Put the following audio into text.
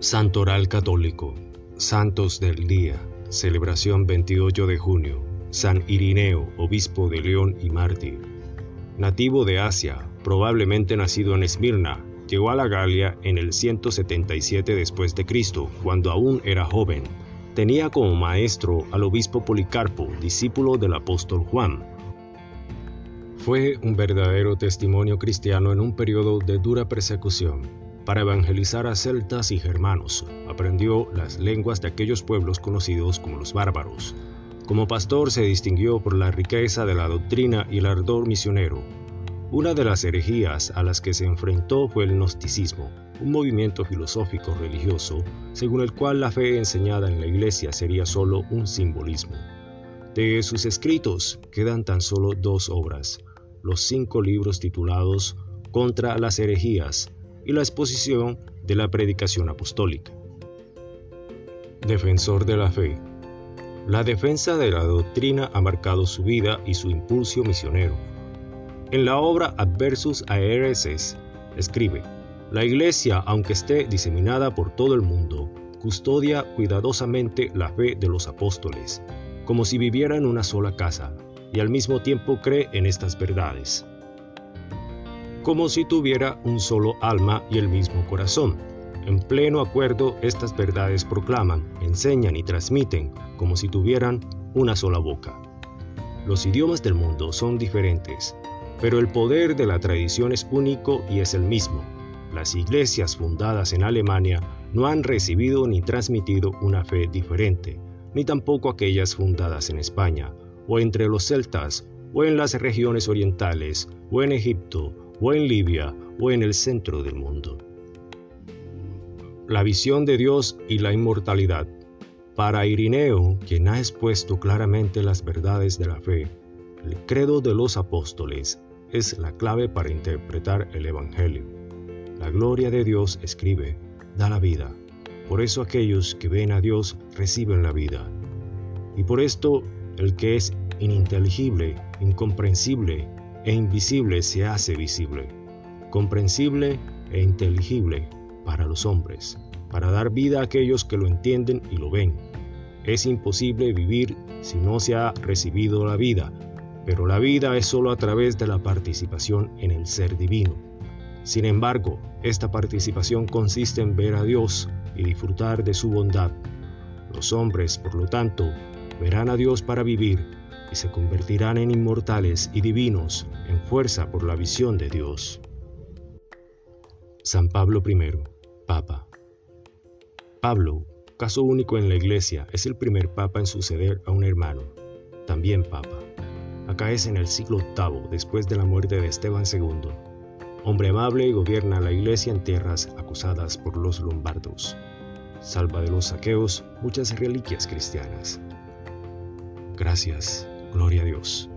Santoral Católico, Santos del Día, celebración 28 de junio, San Irineo, obispo de León y mártir. Nativo de Asia, probablemente nacido en Esmirna, llegó a la Galia en el 177 después de Cristo, cuando aún era joven. Tenía como maestro al obispo Policarpo, discípulo del apóstol Juan. Fue un verdadero testimonio cristiano en un periodo de dura persecución para evangelizar a celtas y germanos. Aprendió las lenguas de aquellos pueblos conocidos como los bárbaros. Como pastor se distinguió por la riqueza de la doctrina y el ardor misionero. Una de las herejías a las que se enfrentó fue el gnosticismo, un movimiento filosófico religioso según el cual la fe enseñada en la iglesia sería solo un simbolismo. De sus escritos quedan tan solo dos obras, los cinco libros titulados Contra las herejías y la exposición de la predicación apostólica. Defensor de la fe. La defensa de la doctrina ha marcado su vida y su impulso misionero. En la obra Adversus a Hereses escribe, la Iglesia, aunque esté diseminada por todo el mundo, custodia cuidadosamente la fe de los apóstoles, como si viviera en una sola casa, y al mismo tiempo cree en estas verdades como si tuviera un solo alma y el mismo corazón. En pleno acuerdo estas verdades proclaman, enseñan y transmiten como si tuvieran una sola boca. Los idiomas del mundo son diferentes, pero el poder de la tradición es único y es el mismo. Las iglesias fundadas en Alemania no han recibido ni transmitido una fe diferente, ni tampoco aquellas fundadas en España, o entre los celtas, o en las regiones orientales, o en Egipto, o en Libia o en el centro del mundo. La visión de Dios y la inmortalidad. Para Irineo, quien ha expuesto claramente las verdades de la fe, el credo de los apóstoles es la clave para interpretar el Evangelio. La gloria de Dios, escribe, da la vida. Por eso aquellos que ven a Dios reciben la vida. Y por esto el que es ininteligible, incomprensible, e invisible se hace visible, comprensible e inteligible para los hombres, para dar vida a aquellos que lo entienden y lo ven. Es imposible vivir si no se ha recibido la vida, pero la vida es sólo a través de la participación en el ser divino. Sin embargo, esta participación consiste en ver a Dios y disfrutar de su bondad. Los hombres, por lo tanto, verán a Dios para vivir y se convertirán en inmortales y divinos en fuerza por la visión de Dios. San Pablo I, Papa. Pablo, caso único en la Iglesia, es el primer Papa en suceder a un hermano, también Papa. Acá es en el siglo VIII, después de la muerte de Esteban II. Hombre amable gobierna la Iglesia en tierras acusadas por los lombardos. Salva de los saqueos muchas reliquias cristianas. Gracias Gloria a Dios.